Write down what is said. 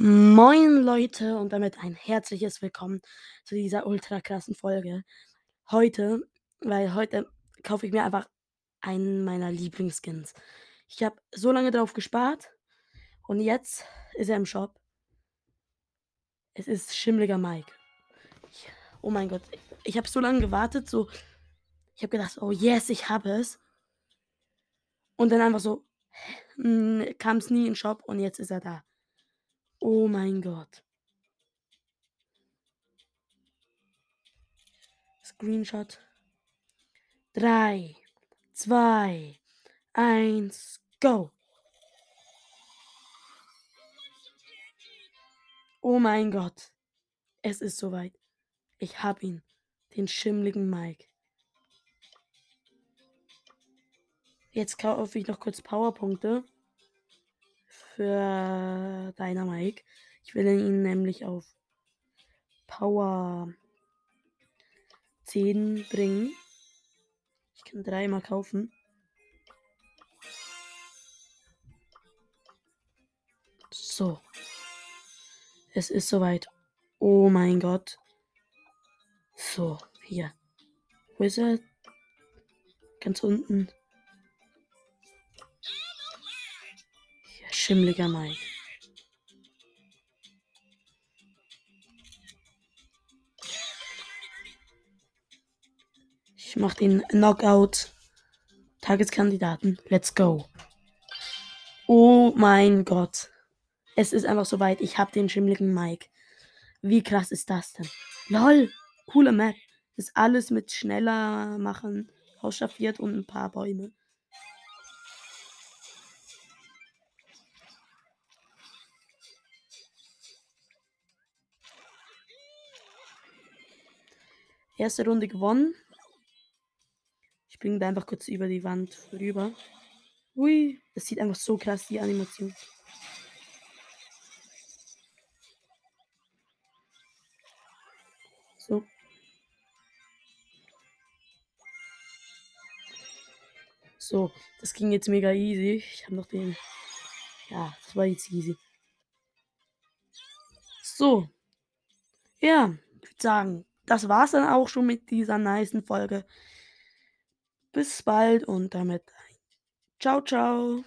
Moin Leute und damit ein herzliches Willkommen zu dieser ultra krassen Folge. Heute, weil heute kaufe ich mir einfach einen meiner Lieblingsskins. Ich habe so lange drauf gespart und jetzt ist er im Shop. Es ist Schimmliger Mike. Ich, oh mein Gott, ich habe so lange gewartet, so ich habe gedacht, oh yes, ich habe es. Und dann einfach so kam es nie in den Shop und jetzt ist er da. Oh mein Gott. Screenshot. 3, 2, 1, go. Oh mein Gott. Es ist soweit. Ich hab ihn. Den schimmligen Mike. Jetzt kaufe ich noch kurz Powerpunkte für Dynamike. Ich will ihn nämlich auf Power 10 bringen. Ich kann dreimal kaufen. So. Es ist soweit. Oh mein Gott. So, hier. Er? Ganz unten. Schimmliger Mike. Ich mach den Knockout. Tageskandidaten. Let's go. Oh mein Gott. Es ist einfach soweit. Ich hab den schimmligen Mike. Wie krass ist das denn? Lol. Coole Map. Ist alles mit schneller machen. Ausschaffiert und ein paar Bäume. Erste Runde gewonnen. Ich bringe da einfach kurz über die Wand rüber. Ui, das sieht einfach so krass, die Animation. So. So, das ging jetzt mega easy. Ich habe noch den. Ja, das war jetzt easy. So. Ja, ich würde sagen, das war's dann auch schon mit dieser niceen Folge. Bis bald und damit ciao, ciao.